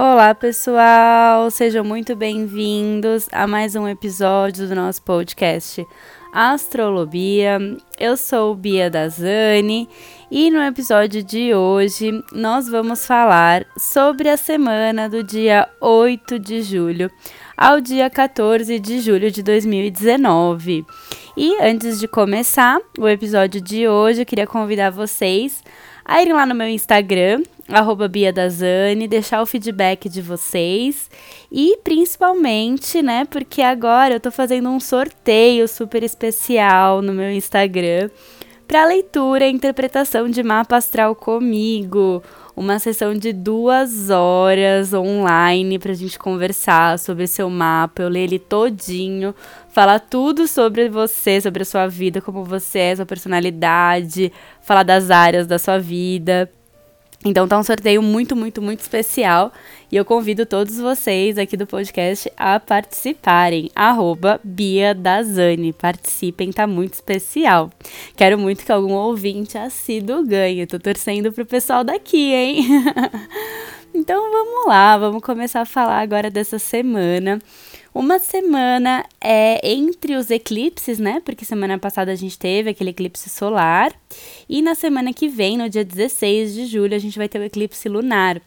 Olá, pessoal! Sejam muito bem-vindos a mais um episódio do nosso podcast Astrolobia. Eu sou Bia Dazani e no episódio de hoje nós vamos falar sobre a semana do dia 8 de julho ao dia 14 de julho de 2019. E antes de começar o episódio de hoje, eu queria convidar vocês a irem lá no meu Instagram, arroba Bia deixar o feedback de vocês e principalmente, né, porque agora eu tô fazendo um sorteio super especial no meu Instagram para leitura e interpretação de mapa astral comigo. Uma sessão de duas horas online para a gente conversar sobre seu mapa. Eu ler ele todinho, falar tudo sobre você, sobre a sua vida, como você é, sua personalidade, falar das áreas da sua vida. Então tá um sorteio muito, muito, muito especial e eu convido todos vocês aqui do podcast a participarem. Arroba Bia Dazani. Participem, tá muito especial. Quero muito que algum ouvinte assíduo ganhe. Tô torcendo pro pessoal daqui, hein? então vamos lá, vamos começar a falar agora dessa semana. Uma semana é entre os eclipses, né? Porque semana passada a gente teve aquele eclipse solar. E na semana que vem, no dia 16 de julho, a gente vai ter o eclipse lunar.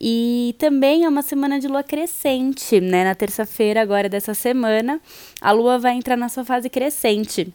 E também é uma semana de lua crescente, né? Na terça-feira, agora dessa semana, a lua vai entrar na sua fase crescente.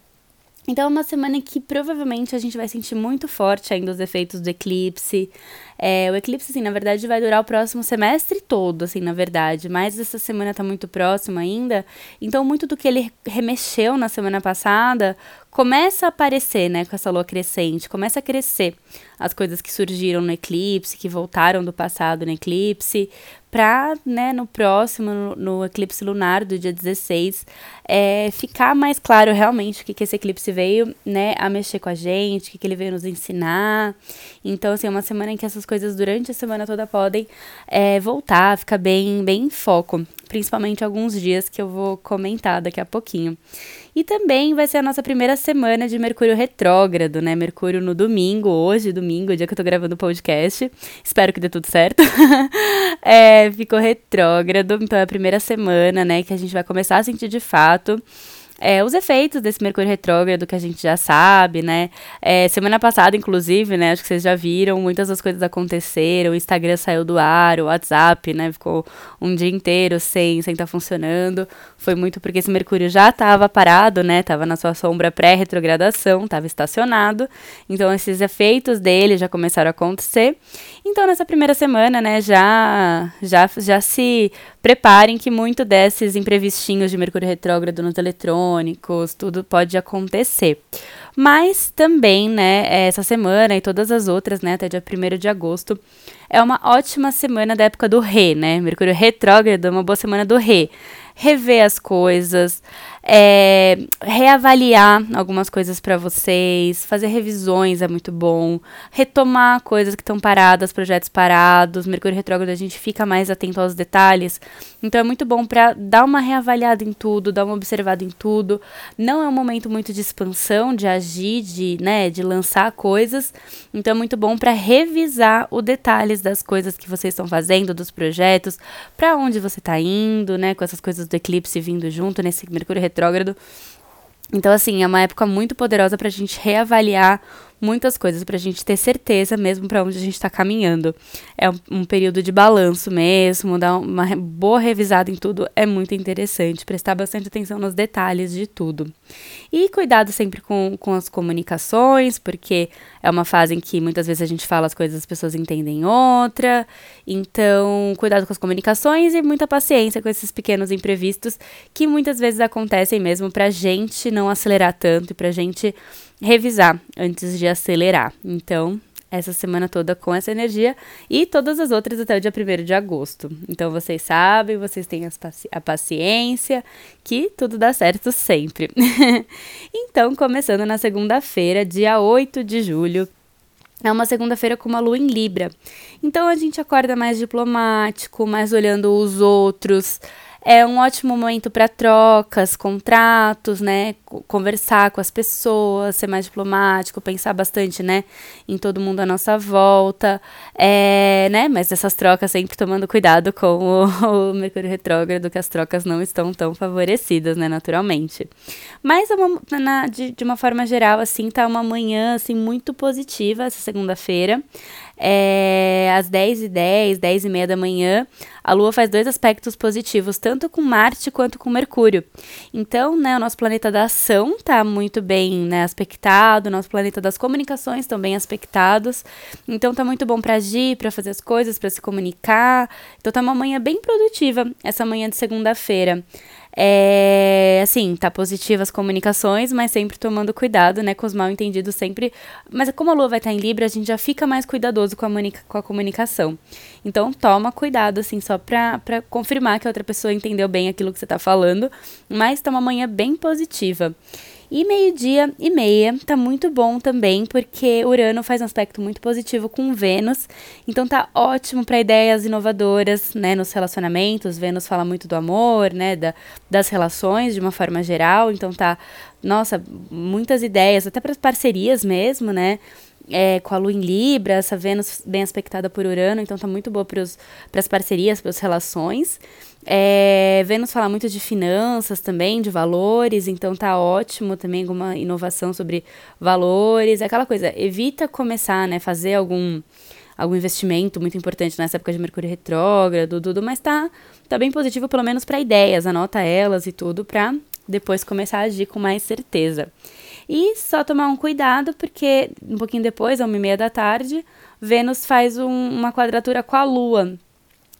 Então é uma semana que provavelmente a gente vai sentir muito forte ainda os efeitos do eclipse. É, o eclipse, assim, na verdade, vai durar o próximo semestre todo, assim, na verdade. Mas essa semana tá muito próxima ainda. Então, muito do que ele remexeu na semana passada começa a aparecer, né, com essa lua crescente. Começa a crescer as coisas que surgiram no eclipse, que voltaram do passado no eclipse, para, né, no próximo, no, no, eclipse lunar do dia 16, é, ficar mais claro realmente o que, que esse eclipse veio, né, a mexer com a gente, o que, que ele veio nos ensinar. Então, assim, é uma semana em que essas coisas durante a semana toda podem é, voltar, ficar bem, bem em foco principalmente alguns dias que eu vou comentar daqui a pouquinho. E também vai ser a nossa primeira semana de Mercúrio retrógrado, né? Mercúrio no domingo, hoje, domingo, dia que eu tô gravando o podcast. Espero que dê tudo certo. é, ficou retrógrado, então é a primeira semana, né, que a gente vai começar a sentir de fato é, os efeitos desse Mercúrio retrógrado que a gente já sabe, né? É, semana passada, inclusive, né? Acho que vocês já viram, muitas das coisas aconteceram. O Instagram saiu do ar, o WhatsApp, né? Ficou um dia inteiro sem sem estar tá funcionando. Foi muito porque esse Mercúrio já estava parado, né? Estava na sua sombra pré-retrogradação, estava estacionado. Então, esses efeitos dele já começaram a acontecer. Então, nessa primeira semana, né? Já, já, já se preparem que muito desses imprevistinhos de Mercúrio retrógrado nos eletrônicos, tudo pode acontecer. Mas também, né, essa semana e todas as outras, né, até dia 1 de agosto, é uma ótima semana da época do Rê, né? Mercúrio retrógrado é uma boa semana do Rê rever as coisas, é, reavaliar algumas coisas para vocês, fazer revisões é muito bom, retomar coisas que estão paradas, projetos parados. Mercúrio retrógrado a gente fica mais atento aos detalhes, então é muito bom para dar uma reavaliada em tudo, dar uma observada em tudo. Não é um momento muito de expansão, de agir, de, né, de lançar coisas, então é muito bom para revisar os detalhes das coisas que vocês estão fazendo, dos projetos, para onde você está indo, né, com essas coisas do eclipse vindo junto nesse Mercúrio retrógrado. Então, assim, é uma época muito poderosa para a gente reavaliar muitas coisas para a gente ter certeza mesmo para onde a gente está caminhando. É um, um, período de balanço mesmo, dar uma boa revisada em tudo é muito interessante, prestar bastante atenção nos detalhes de tudo. E cuidado sempre com, com as comunicações, porque é uma fase em que muitas vezes a gente fala as coisas as pessoas entendem outra. Então, cuidado com as comunicações e muita paciência com esses pequenos imprevistos que muitas vezes acontecem mesmo pra gente não acelerar tanto e pra gente revisar antes de acelerar. Então, essa semana toda com essa energia e todas as outras até o dia 1 de agosto. Então vocês sabem, vocês têm a paciência, que tudo dá certo sempre. então, começando na segunda-feira, dia 8 de julho, é uma segunda-feira com uma lua em Libra. Então a gente acorda mais diplomático, mais olhando os outros, É um ótimo momento para trocas, contratos, né? Conversar com as pessoas, ser mais diplomático, pensar bastante, né? Em todo mundo à nossa volta, é, né? Mas essas trocas sempre tomando cuidado com o, o Mercúrio retrógrado, que as trocas não estão tão favorecidas, né? Naturalmente. Mas é uma, na, de, de uma forma geral, assim, tá uma manhã, assim, muito positiva essa segunda-feira é, às 10 e 10, 10 e meia da manhã, a Lua faz dois aspectos positivos, tanto com Marte quanto com Mercúrio. Então, né, o nosso planeta da ação está muito bem né, aspectado, o nosso planeta das comunicações bem aspectados. Então, está muito bom para agir, para fazer as coisas, para se comunicar. Então, tá uma manhã bem produtiva, essa manhã de segunda-feira. É, assim, tá positiva as comunicações, mas sempre tomando cuidado, né, com os mal entendidos sempre. Mas como a lua vai estar em Libra, a gente já fica mais cuidadoso com a, com a comunicação. Então, toma cuidado, assim, só pra, pra confirmar que a outra pessoa entendeu bem aquilo que você tá falando, mas tá uma manhã bem positiva. E meio-dia e meia tá muito bom também, porque Urano faz um aspecto muito positivo com Vênus, então tá ótimo para ideias inovadoras, né, nos relacionamentos. Vênus fala muito do amor, né, da, das relações de uma forma geral, então tá, nossa, muitas ideias, até para parcerias mesmo, né? É, com a Lua em Libra, essa Vênus bem aspectada por Urano, então tá muito boa para as parcerias, para as relações. É, Vênus fala muito de finanças também, de valores, então tá ótimo também alguma inovação sobre valores, aquela coisa, evita começar, né, fazer algum algum investimento muito importante nessa época de Mercúrio retrógrado, tudo, mas tá tá bem positivo pelo menos para ideias, anota elas e tudo para depois começar a agir com mais certeza. E só tomar um cuidado, porque um pouquinho depois, a uma e meia da tarde, Vênus faz um, uma quadratura com a Lua.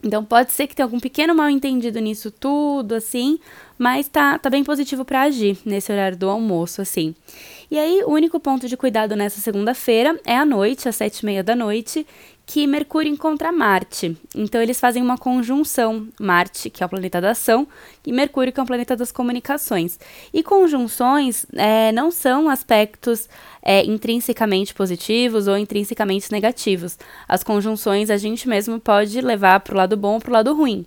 Então pode ser que tenha algum pequeno mal entendido nisso tudo, assim, mas tá, tá bem positivo para agir nesse horário do almoço, assim. E aí, o único ponto de cuidado nessa segunda-feira é à noite, às sete e meia da noite, que Mercúrio encontra Marte. Então eles fazem uma conjunção, Marte, que é o planeta da ação, e Mercúrio, que é o planeta das comunicações. E conjunções é, não são aspectos é, intrinsecamente positivos ou intrinsecamente negativos. As conjunções a gente mesmo pode levar para o lado bom ou para o lado ruim.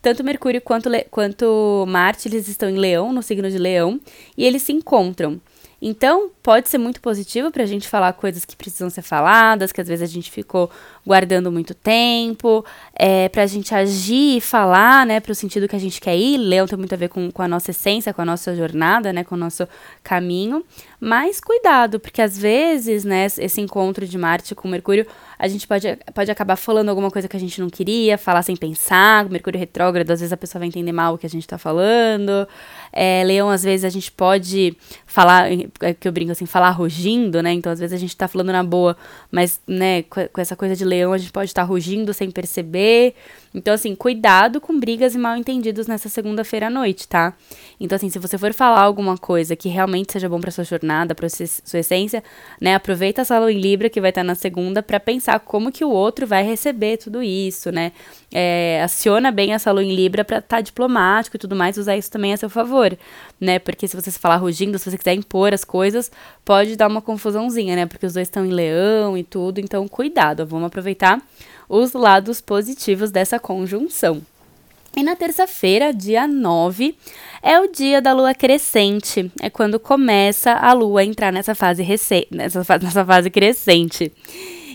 Tanto Mercúrio quanto, quanto Marte, eles estão em Leão, no signo de Leão, e eles se encontram. Então, pode ser muito positivo para a gente falar coisas que precisam ser faladas, que às vezes a gente ficou guardando muito tempo, é, para a gente agir e falar, né, para o sentido que a gente quer ir. Leão tem muito a ver com, com a nossa essência, com a nossa jornada, né, com o nosso caminho. Mas cuidado, porque às vezes, né, esse encontro de Marte com Mercúrio, a gente pode, pode acabar falando alguma coisa que a gente não queria, falar sem pensar. Mercúrio retrógrado, às vezes a pessoa vai entender mal o que a gente está falando. É, leão, às vezes a gente pode falar, é que eu brinco assim, falar rugindo, né? Então, às vezes a gente tá falando na boa, mas, né, com essa coisa de leão, a gente pode estar rugindo sem perceber. Então, assim, cuidado com brigas e mal entendidos nessa segunda-feira à noite, tá? Então, assim, se você for falar alguma coisa que realmente seja bom para sua jornada, para sua essência, né, aproveita essa aula em Libra que vai estar na segunda para pensar como que o outro vai receber tudo isso, né? É, aciona bem essa lua em Libra para estar tá diplomático e tudo mais, usar isso também a seu favor, né? Porque se você falar rugindo, se você quiser impor as coisas, pode dar uma confusãozinha, né? Porque os dois estão em leão e tudo, então cuidado, vamos aproveitar os lados positivos dessa conjunção. E na terça-feira, dia 9, é o dia da lua crescente. É quando começa a lua a entrar nessa fase, nessa, nessa fase crescente.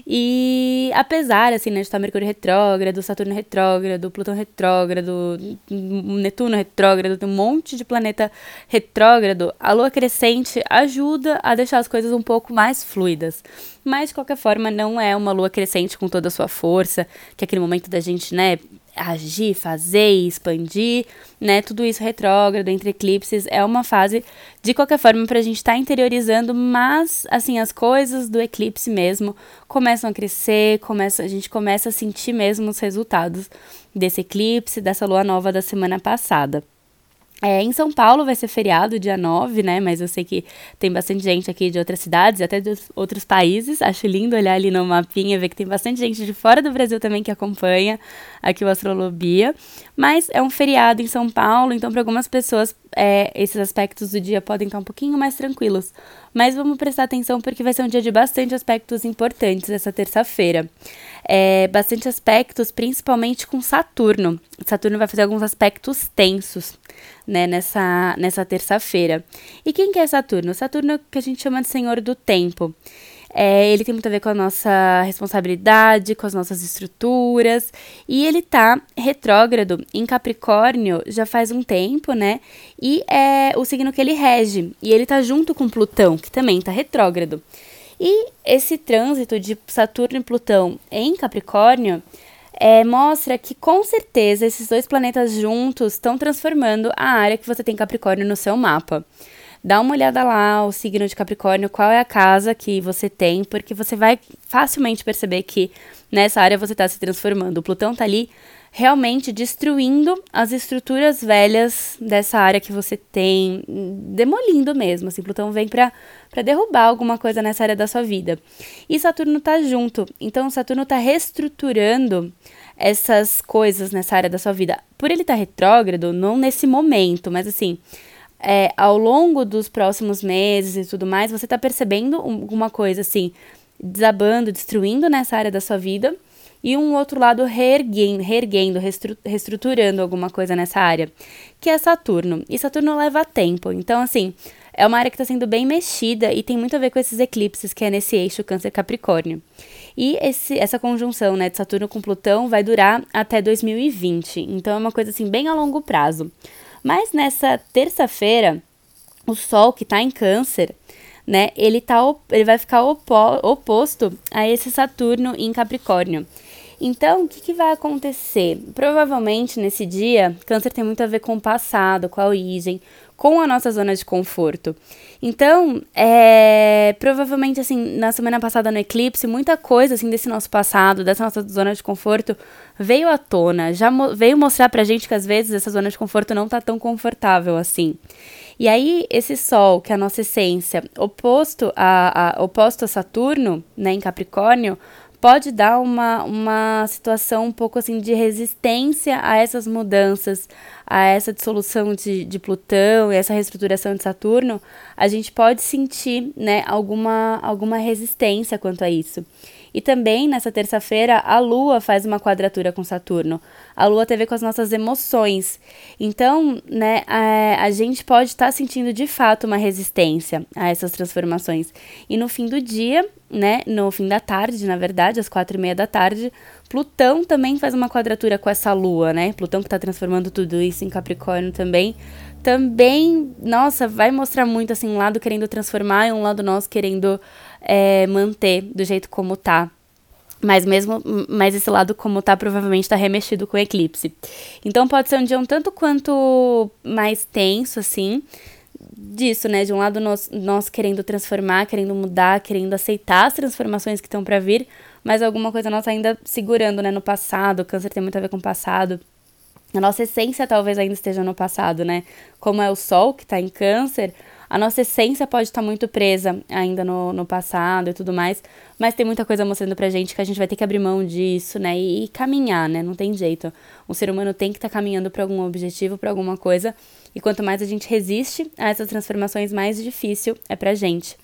E apesar, assim, né, de estar Mercúrio retrógrado, Saturno retrógrado, Plutão retrógrado, Netuno retrógrado, tem um monte de planeta retrógrado, a lua crescente ajuda a deixar as coisas um pouco mais fluidas. Mas, de qualquer forma, não é uma lua crescente com toda a sua força, que é aquele momento da gente, né, agir, fazer, expandir, né? Tudo isso retrógrado, entre eclipses, é uma fase, de qualquer forma, para a gente estar tá interiorizando, mas, assim, as coisas do eclipse mesmo começam a crescer, começa, a gente começa a sentir mesmo os resultados desse eclipse, dessa lua nova da semana passada. É, em São Paulo vai ser feriado dia 9, né? Mas eu sei que tem bastante gente aqui de outras cidades, até de outros países. Acho lindo olhar ali no mapinha, ver que tem bastante gente de fora do Brasil também que acompanha aqui o Astrolobia. Mas é um feriado em São Paulo, então para algumas pessoas é, esses aspectos do dia podem estar um pouquinho mais tranquilos. Mas vamos prestar atenção porque vai ser um dia de bastante aspectos importantes essa terça-feira. É, bastante aspectos, principalmente com Saturno. Saturno vai fazer alguns aspectos tensos, né, nessa, nessa terça-feira. E quem que é Saturno? Saturno é que a gente chama de Senhor do Tempo. É, ele tem muito a ver com a nossa responsabilidade, com as nossas estruturas. E ele tá retrógrado em Capricórnio já faz um tempo, né? E é o signo que ele rege. E ele tá junto com Plutão, que também tá retrógrado. E esse trânsito de Saturno e Plutão em Capricórnio é, mostra que com certeza esses dois planetas juntos estão transformando a área que você tem Capricórnio no seu mapa dá uma olhada lá, o signo de Capricórnio, qual é a casa que você tem, porque você vai facilmente perceber que nessa área você está se transformando. O Plutão está ali realmente destruindo as estruturas velhas dessa área que você tem, demolindo mesmo. Assim, Plutão vem para derrubar alguma coisa nessa área da sua vida. E Saturno está junto, então Saturno está reestruturando essas coisas nessa área da sua vida. Por ele estar tá retrógrado, não nesse momento, mas assim é, ao longo dos próximos meses e tudo mais, você está percebendo alguma coisa assim, desabando, destruindo nessa área da sua vida, e um outro lado reerguendo, reerguendo reestruturando alguma coisa nessa área, que é Saturno. E Saturno leva tempo, então assim, é uma área que está sendo bem mexida e tem muito a ver com esses eclipses, que é nesse eixo Câncer-Capricórnio. E esse, essa conjunção né, de Saturno com Plutão vai durar até 2020, então é uma coisa assim bem a longo prazo. Mas nessa terça-feira, o Sol que está em Câncer, né, ele, tá, ele vai ficar opo oposto a esse Saturno em Capricórnio. Então, o que, que, vai acontecer? Provavelmente nesse dia, Câncer tem muito a ver com o passado, com a origem, com a nossa zona de conforto. Então, é, provavelmente, assim, na semana passada no eclipse, muita coisa, assim, desse nosso passado, dessa nossa zona de conforto, veio à tona. Já mo veio mostrar pra gente que, às vezes, essa zona de conforto não tá tão confortável assim. E aí, esse Sol, que é a nossa essência, oposto a, a, oposto a Saturno, né, em Capricórnio, pode dar uma, uma situação um pouco assim de resistência a essas mudanças, a essa dissolução de, de Plutão e essa reestruturação de Saturno, a gente pode sentir né, alguma, alguma resistência quanto a isso. E também nessa terça-feira a Lua faz uma quadratura com Saturno. A Lua tem a ver com as nossas emoções. Então, né, a, a gente pode estar tá sentindo de fato uma resistência a essas transformações. E no fim do dia, né, no fim da tarde, na verdade, às quatro e meia da tarde, Plutão também faz uma quadratura com essa Lua, né? Plutão que está transformando tudo isso em Capricórnio também também, nossa, vai mostrar muito assim, um lado querendo transformar e um lado nosso querendo é, manter do jeito como tá. Mas mesmo, mas esse lado como tá provavelmente está remexido com o eclipse. Então pode ser um dia um tanto quanto mais tenso assim, disso, né? De um lado nós, nós querendo transformar, querendo mudar, querendo aceitar as transformações que estão para vir, mas alguma coisa nossa ainda segurando, né, no passado. O câncer tem muito a ver com o passado. A nossa essência talvez ainda esteja no passado, né? Como é o Sol que está em Câncer, a nossa essência pode estar muito presa ainda no, no passado e tudo mais, mas tem muita coisa mostrando pra gente que a gente vai ter que abrir mão disso, né? E, e caminhar, né? Não tem jeito. Um ser humano tem que estar tá caminhando para algum objetivo, para alguma coisa, e quanto mais a gente resiste a essas transformações, mais difícil é pra gente.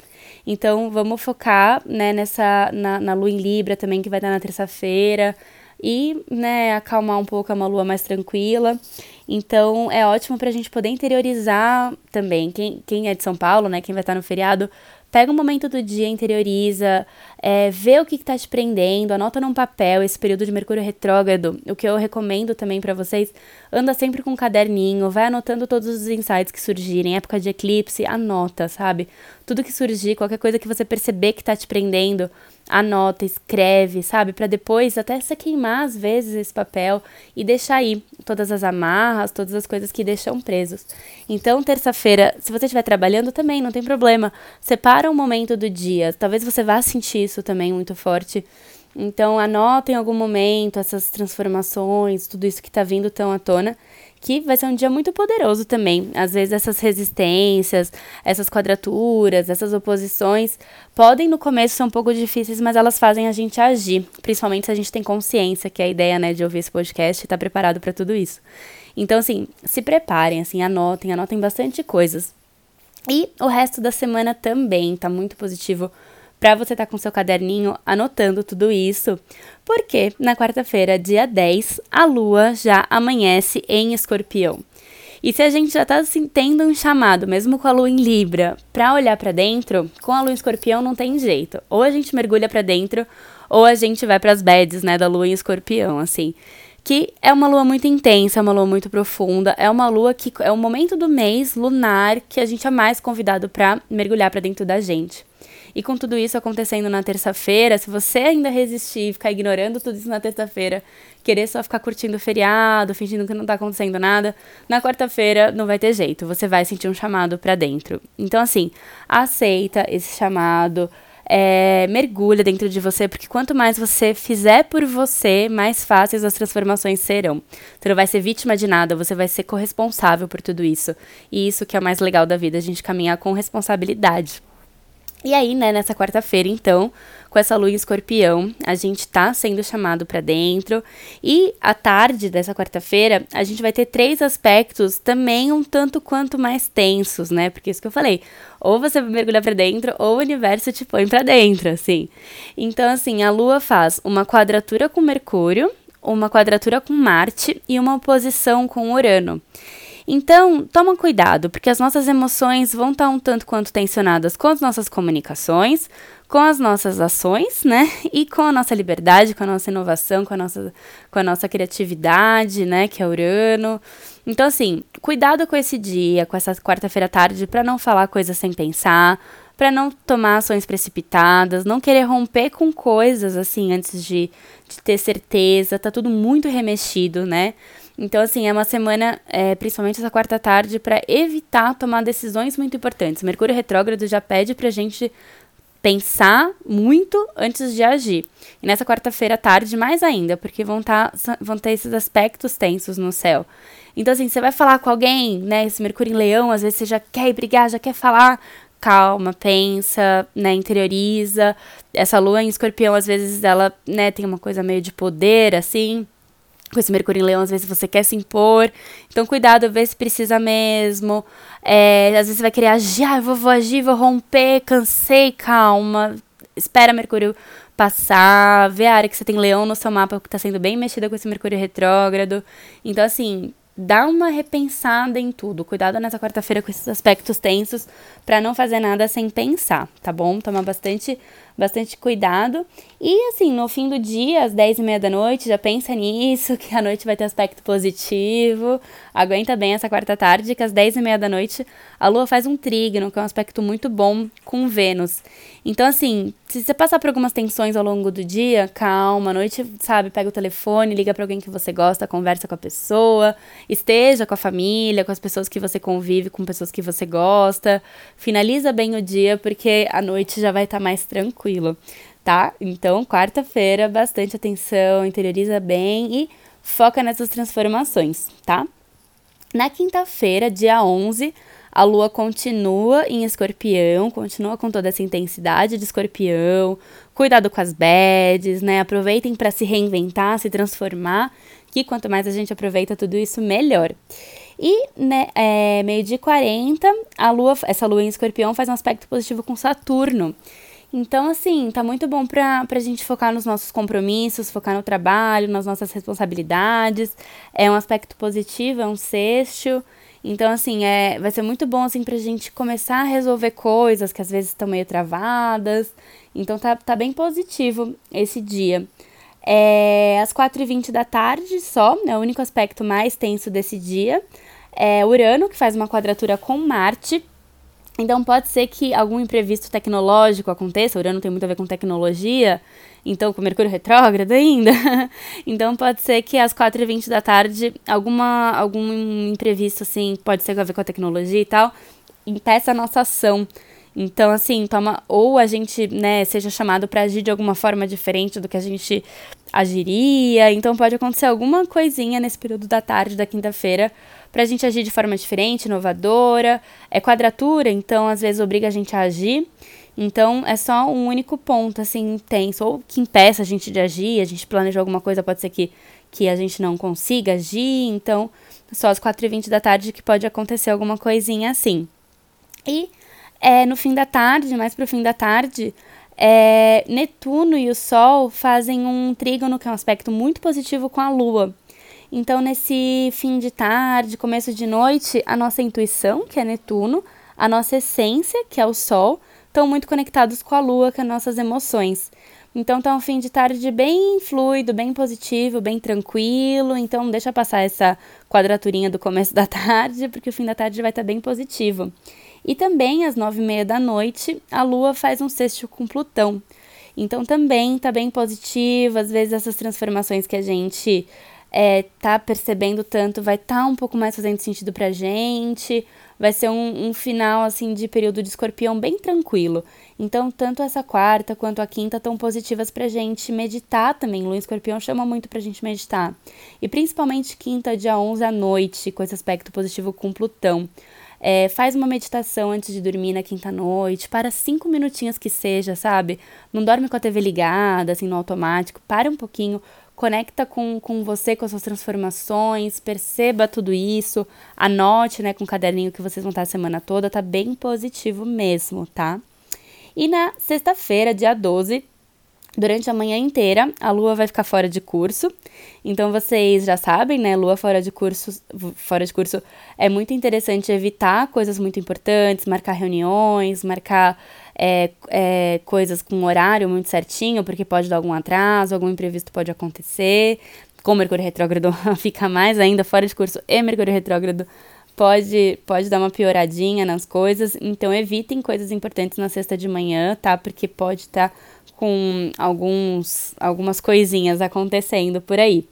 Então, vamos focar, né, nessa, na, na lua em Libra também, que vai estar na terça-feira, e, né, acalmar um pouco uma lua mais tranquila. Então, é ótimo para a gente poder interiorizar também. Quem, quem é de São Paulo, né, quem vai estar no feriado, Pega um momento do dia, interioriza, é, vê o que está te prendendo, anota num papel esse período de Mercúrio retrógrado. O que eu recomendo também para vocês, anda sempre com um caderninho, vai anotando todos os insights que surgirem. Época de eclipse, anota, sabe? Tudo que surgir, qualquer coisa que você perceber que está te prendendo, anota, escreve, sabe? Para depois até você queimar às vezes esse papel e deixar aí todas as amarras, todas as coisas que deixam presos. Então, terça-feira, se você estiver trabalhando também, não tem problema. Separa um momento do dia. Talvez você vá sentir isso também muito forte. Então, anota em algum momento essas transformações, tudo isso que está vindo tão à tona que vai ser um dia muito poderoso também. Às vezes essas resistências, essas quadraturas, essas oposições podem no começo ser um pouco difíceis, mas elas fazem a gente agir, principalmente se a gente tem consciência, que é a ideia, né, de ouvir esse podcast e estar tá preparado para tudo isso. Então, assim, se preparem, assim, anotem, anotem bastante coisas. E o resto da semana também tá muito positivo para você estar tá com seu caderninho anotando tudo isso, porque na quarta-feira, dia 10, a lua já amanhece em Escorpião. E se a gente já tá assim, tendo um chamado, mesmo com a lua em Libra, para olhar para dentro, com a lua em Escorpião não tem jeito. Ou a gente mergulha para dentro, ou a gente vai para as beds, né, da lua em Escorpião, assim que é uma lua muito intensa, é uma lua muito profunda, é uma lua que é o momento do mês lunar que a gente é mais convidado para mergulhar para dentro da gente. E com tudo isso acontecendo na terça-feira, se você ainda resistir, ficar ignorando tudo isso na terça-feira, querer só ficar curtindo o feriado, fingindo que não tá acontecendo nada, na quarta-feira não vai ter jeito, você vai sentir um chamado para dentro. Então assim, aceita esse chamado, é, mergulha dentro de você, porque quanto mais você fizer por você, mais fáceis as transformações serão. Você não vai ser vítima de nada, você vai ser corresponsável por tudo isso. E isso que é o mais legal da vida, a gente caminhar com responsabilidade. E aí, né, nessa quarta-feira, então, com essa lua em escorpião, a gente tá sendo chamado para dentro. E à tarde dessa quarta-feira, a gente vai ter três aspectos também um tanto quanto mais tensos, né? Porque isso que eu falei, ou você mergulha para dentro, ou o universo te põe para dentro, assim. Então, assim, a lua faz uma quadratura com Mercúrio, uma quadratura com Marte e uma oposição com Urano. Então, toma cuidado, porque as nossas emoções vão estar um tanto quanto tensionadas com as nossas comunicações, com as nossas ações, né? E com a nossa liberdade, com a nossa inovação, com a nossa, com a nossa criatividade, né? Que é Urano. Então, assim, cuidado com esse dia, com essa quarta-feira à tarde, para não falar coisas sem pensar, para não tomar ações precipitadas, não querer romper com coisas, assim, antes de, de ter certeza. Tá tudo muito remexido, né? Então, assim, é uma semana, é, principalmente essa quarta tarde, para evitar tomar decisões muito importantes. Mercúrio retrógrado já pede pra gente pensar muito antes de agir. E nessa quarta-feira tarde, mais ainda, porque vão, tá, vão ter esses aspectos tensos no céu. Então, assim, você vai falar com alguém, né? Esse Mercúrio em Leão, às vezes você já quer brigar, já quer falar. Calma, pensa, né? Interioriza. Essa lua em escorpião, às vezes, ela, né, tem uma coisa meio de poder, assim com esse Mercúrio em Leão, às vezes você quer se impor. Então, cuidado, vê se precisa mesmo. É, às vezes você vai querer agir, ah, vou, vou agir, vou romper, cansei, calma. Espera Mercúrio passar, vê a área que você tem leão no seu mapa que está sendo bem mexida com esse Mercúrio retrógrado. Então, assim, dá uma repensada em tudo. Cuidado nessa quarta-feira com esses aspectos tensos para não fazer nada sem pensar, tá bom? Tomar bastante bastante cuidado. E assim, no fim do dia, às 10 e meia da noite, já pensa nisso, que a noite vai ter aspecto positivo. Aguenta bem essa quarta tarde, que às 10 e meia da noite a Lua faz um trígono, que é um aspecto muito bom com Vênus. Então, assim, se você passar por algumas tensões ao longo do dia, calma, à noite, sabe, pega o telefone, liga para alguém que você gosta, conversa com a pessoa, esteja com a família, com as pessoas que você convive, com pessoas que você gosta. Finaliza bem o dia, porque a noite já vai estar tá mais tranquilo, tá? Então, quarta-feira, bastante atenção, interioriza bem e foca nessas transformações, tá? Na quinta-feira, dia 11, a lua continua em escorpião, continua com toda essa intensidade de escorpião. Cuidado com as bads, né? Aproveitem para se reinventar, se transformar, que quanto mais a gente aproveita tudo isso, melhor. E né, é, meio de 40, a lua, essa lua em escorpião faz um aspecto positivo com Saturno. Então, assim, tá muito bom pra, pra gente focar nos nossos compromissos, focar no trabalho, nas nossas responsabilidades. É um aspecto positivo, é um sexto. Então, assim, é, vai ser muito bom, assim, pra gente começar a resolver coisas que às vezes estão meio travadas. Então, tá, tá bem positivo esse dia. É às 4h20 da tarde só, é o único aspecto mais tenso desse dia. É Urano, que faz uma quadratura com Marte. Então, pode ser que algum imprevisto tecnológico aconteça. Urano tem muito a ver com tecnologia então com Mercúrio retrógrado ainda. então pode ser que às 4h20 da tarde alguma, algum imprevisto, assim, pode ser a ver com a tecnologia e tal, impeça a nossa ação. Então, assim, toma, ou a gente, né, seja chamado para agir de alguma forma diferente do que a gente agiria. Então, pode acontecer alguma coisinha nesse período da tarde da quinta-feira para a gente agir de forma diferente, inovadora. É quadratura, então às vezes obriga a gente a agir. Então é só um único ponto, assim, intenso, ou que impeça a gente de agir, a gente planejou alguma coisa, pode ser que, que a gente não consiga agir, então só às 4h20 da tarde que pode acontecer alguma coisinha assim. E é, no fim da tarde, mais pro fim da tarde, é, Netuno e o Sol fazem um trígono, que é um aspecto muito positivo com a Lua. Então, nesse fim de tarde, começo de noite, a nossa intuição, que é Netuno, a nossa essência, que é o Sol, estão muito conectados com a Lua, que é nossas emoções. Então tá um fim de tarde bem fluido, bem positivo, bem tranquilo. Então deixa passar essa quadraturinha do começo da tarde, porque o fim da tarde vai estar tá bem positivo. E também às nove e meia da noite, a Lua faz um sexto com Plutão. Então também tá bem positivo, às vezes essas transformações que a gente é, tá percebendo tanto vai estar tá um pouco mais fazendo sentido pra gente. Vai ser um, um, final assim de período de escorpião bem tranquilo. Então, tanto essa quarta quanto a quinta estão positivas pra gente meditar também. Lua escorpião chama muito pra gente meditar. E principalmente quinta, dia 11 à noite, com esse aspecto positivo com Plutão. É, faz uma meditação antes de dormir na quinta noite, para cinco minutinhos que seja, sabe? Não dorme com a TV ligada, assim, no automático. Para um pouquinho, conecta com, com você, com as suas transformações, perceba tudo isso, anote, né, com o caderninho que vocês vão estar a semana toda, tá bem positivo mesmo, tá? E na sexta-feira, dia 12, Durante a manhã inteira, a lua vai ficar fora de curso. Então vocês já sabem, né? Lua fora de curso, fora de curso é muito interessante evitar coisas muito importantes, marcar reuniões, marcar é, é, coisas com horário muito certinho, porque pode dar algum atraso, algum imprevisto pode acontecer. Com Mercúrio retrógrado fica mais ainda fora de curso e Mercúrio retrógrado pode, pode dar uma pioradinha nas coisas. Então evitem coisas importantes na sexta de manhã, tá? Porque pode estar tá com alguns, algumas coisinhas acontecendo por aí.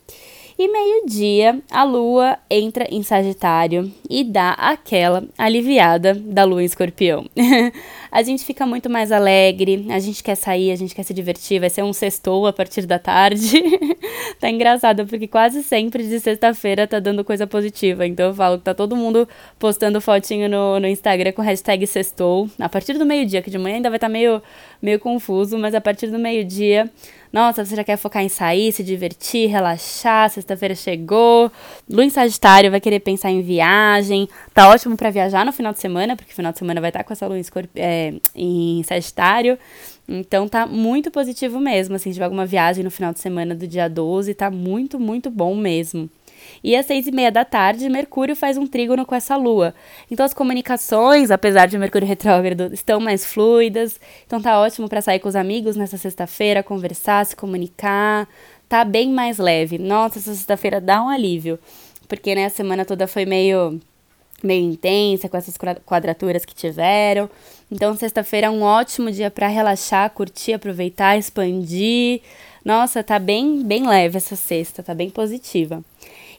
E meio-dia, a lua entra em Sagitário e dá aquela aliviada da lua em Escorpião. a gente fica muito mais alegre, a gente quer sair, a gente quer se divertir, vai ser um sextou a partir da tarde. tá engraçado, porque quase sempre de sexta-feira tá dando coisa positiva. Então eu falo que tá todo mundo postando fotinho no, no Instagram com hashtag sextou. A partir do meio-dia, que de manhã ainda vai estar tá meio, meio confuso, mas a partir do meio-dia nossa, você já quer focar em sair, se divertir, relaxar, sexta-feira chegou. Lua Sagitário vai querer pensar em viagem. Tá ótimo para viajar no final de semana, porque final de semana vai estar tá com essa lua em, é, em Sagitário. Então tá muito positivo mesmo, assim, tiver alguma viagem no final de semana do dia 12, tá muito, muito bom mesmo. E às seis e meia da tarde, Mercúrio faz um trígono com essa lua. Então as comunicações, apesar de Mercúrio retrógrado, estão mais fluidas. Então tá ótimo para sair com os amigos nessa sexta-feira, conversar, se comunicar. Tá bem mais leve. Nossa, essa sexta-feira dá um alívio. Porque né, a semana toda foi meio meio intensa com essas quadraturas que tiveram. Então, sexta-feira é um ótimo dia para relaxar, curtir, aproveitar, expandir. Nossa, tá bem, bem leve essa sexta, tá bem positiva.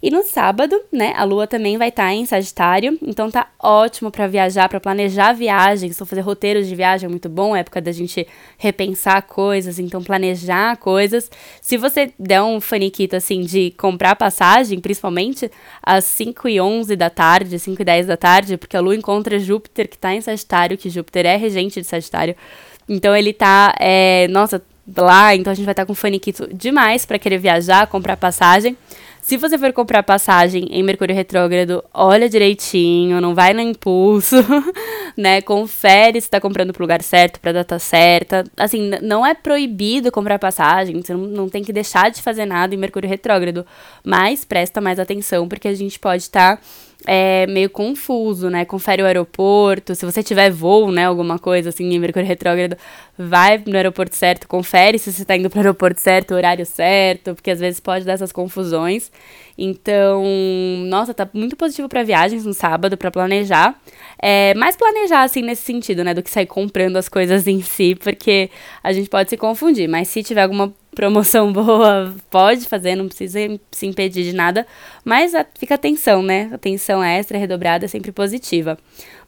E no sábado, né, a lua também vai estar tá em Sagitário, então tá ótimo para viajar, para planejar viagens, então fazer roteiros de viagem é muito bom, é época da gente repensar coisas, então planejar coisas. Se você der um faniquito assim de comprar passagem, principalmente às 5 e 11 da tarde, 5 e 10 da tarde, porque a lua encontra Júpiter que tá em Sagitário, que Júpiter é regente de Sagitário. Então ele tá, é, nossa, lá, então a gente vai estar tá com faniquito demais para querer viajar, comprar passagem. Se você for comprar passagem em Mercúrio Retrógrado, olha direitinho, não vai no impulso, né? Confere se está comprando pro lugar certo, pra data certa. Assim, não é proibido comprar passagem, você não, não tem que deixar de fazer nada em Mercúrio Retrógrado, mas presta mais atenção, porque a gente pode estar. Tá é meio confuso, né? Confere o aeroporto, se você tiver voo, né, alguma coisa assim em Mercúrio retrógrado, vai no aeroporto certo, confere se você está indo para o aeroporto certo, horário certo, porque às vezes pode dar essas confusões. Então, nossa, tá muito positivo para viagens no sábado, para planejar. É, mais planejar, assim, nesse sentido, né, do que sair comprando as coisas em si, porque a gente pode se confundir. Mas se tiver alguma promoção boa, pode fazer, não precisa se impedir de nada. Mas a, fica atenção, né? Atenção extra, redobrada, sempre positiva.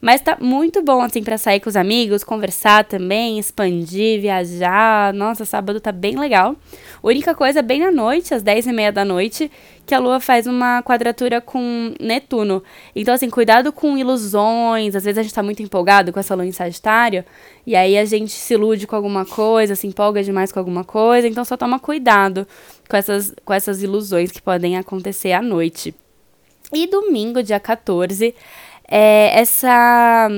Mas tá muito bom, assim, para sair com os amigos, conversar também, expandir, viajar. Nossa, sábado tá bem legal. Única coisa, bem à noite, às 10 e meia da noite, que a Lua faz uma quadratura com Netuno. Então, assim, cuidado com ilusões. Às vezes a gente tá muito empolgado com essa Lua em Sagitário, e aí a gente se ilude com alguma coisa, se empolga demais com alguma coisa. Então, só toma cuidado com essas, com essas ilusões que podem acontecer à noite. E domingo, dia 14, é, essa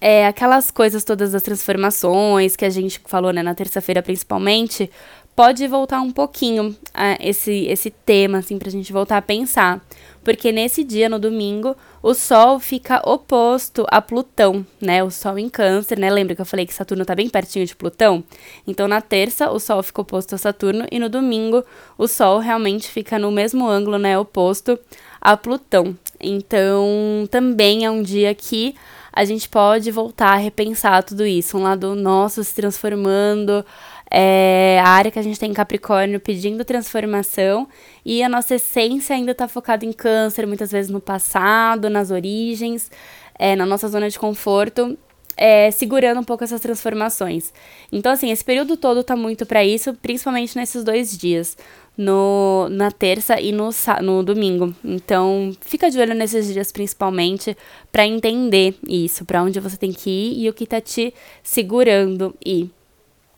é, aquelas coisas todas das transformações que a gente falou né, na terça-feira principalmente, pode voltar um pouquinho a esse, esse tema, assim, pra gente voltar a pensar. Porque nesse dia, no domingo, o Sol fica oposto a Plutão, né? O Sol em Câncer, né? Lembra que eu falei que Saturno tá bem pertinho de Plutão? Então, na terça, o Sol fica oposto a Saturno e no domingo, o Sol realmente fica no mesmo ângulo, né? Oposto a Plutão. Então, também é um dia que a gente pode voltar a repensar tudo isso. Um lado nosso se transformando, é, a área que a gente tem em Capricórnio pedindo transformação e a nossa essência ainda está focada em câncer, muitas vezes no passado, nas origens, é, na nossa zona de conforto. É, segurando um pouco essas transformações. Então, assim, esse período todo tá muito para isso, principalmente nesses dois dias no, na terça e no, no domingo. Então, fica de olho nesses dias principalmente para entender isso, para onde você tem que ir e o que tá te segurando ir.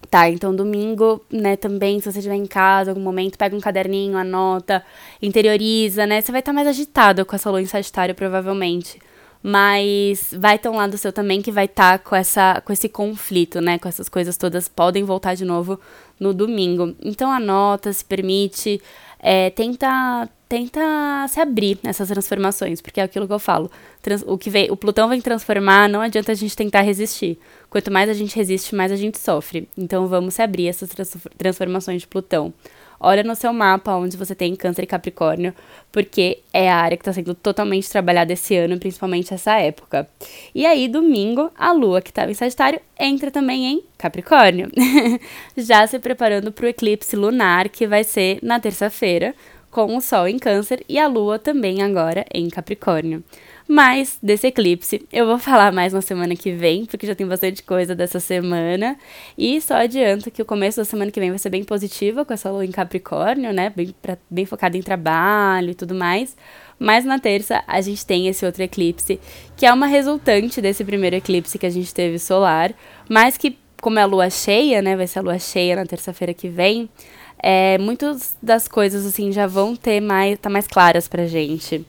Tá, então domingo, né, também, se você estiver em casa, algum momento, pega um caderninho, anota, interioriza, né? Você vai estar tá mais agitado com essa lua em Sagitário, provavelmente mas vai ter um lado seu também que vai estar tá com, essa, com esse conflito, né? Com essas coisas todas podem voltar de novo no domingo. Então anota, se permite, é, tenta, tenta se abrir nessas transformações, porque é aquilo que eu falo. Trans, o que vem, o Plutão vem transformar, não adianta a gente tentar resistir. Quanto mais a gente resiste, mais a gente sofre. Então vamos se abrir essas trans, transformações de Plutão. Olha no seu mapa onde você tem Câncer e Capricórnio, porque é a área que está sendo totalmente trabalhada esse ano, principalmente essa época. E aí, domingo, a Lua, que estava em Sagitário, entra também em Capricórnio, já se preparando para o eclipse lunar, que vai ser na terça-feira, com o Sol em Câncer e a Lua também agora em Capricórnio. Mas desse eclipse eu vou falar mais na semana que vem, porque já tem bastante coisa dessa semana. E só adianto que o começo da semana que vem vai ser bem positiva, com essa lua em Capricórnio, né? Bem, pra, bem focada em trabalho e tudo mais. Mas na terça a gente tem esse outro eclipse, que é uma resultante desse primeiro eclipse que a gente teve solar, mas que, como é a lua cheia, né? Vai ser a lua cheia na terça-feira que vem. É, muitas das coisas assim já vão ter mais, tá mais claras pra gente.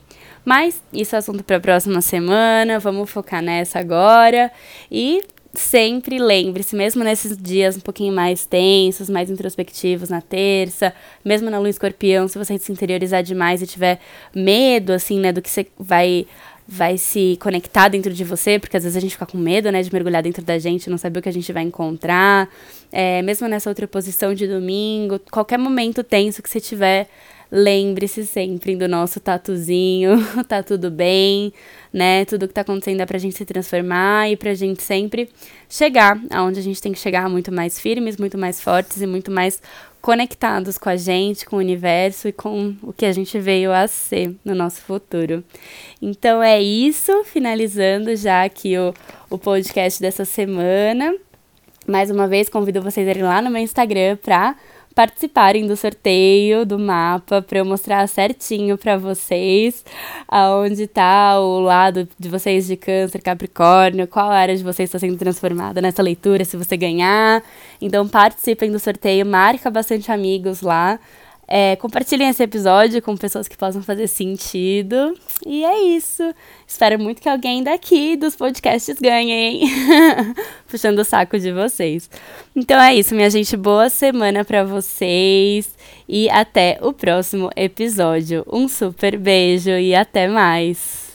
Mas isso é assunto para a próxima semana, vamos focar nessa agora. E sempre lembre-se, mesmo nesses dias um pouquinho mais tensos, mais introspectivos na terça, mesmo na lua escorpião, se você se interiorizar demais e tiver medo, assim, né, do que você vai vai se conectar dentro de você, porque às vezes a gente fica com medo, né, de mergulhar dentro da gente, não saber o que a gente vai encontrar. É, mesmo nessa outra posição de domingo, qualquer momento tenso que você tiver, lembre-se sempre do nosso tatuzinho, tá tudo bem, né? Tudo que tá acontecendo é pra gente se transformar e pra gente sempre chegar aonde a gente tem que chegar muito mais firmes, muito mais fortes e muito mais conectados com a gente, com o universo e com o que a gente veio a ser no nosso futuro. Então é isso, finalizando já aqui o, o podcast dessa semana. Mais uma vez, convido vocês a irem lá no meu Instagram pra participarem do sorteio do mapa para eu mostrar certinho para vocês aonde tá o lado de vocês de câncer, capricórnio, qual área de vocês está sendo transformada nessa leitura, se você ganhar. Então participem do sorteio, marca bastante amigos lá. É, compartilhem esse episódio com pessoas que possam fazer sentido. E é isso. Espero muito que alguém daqui dos podcasts ganhe, hein? Puxando o saco de vocês. Então é isso, minha gente. Boa semana para vocês. E até o próximo episódio. Um super beijo e até mais.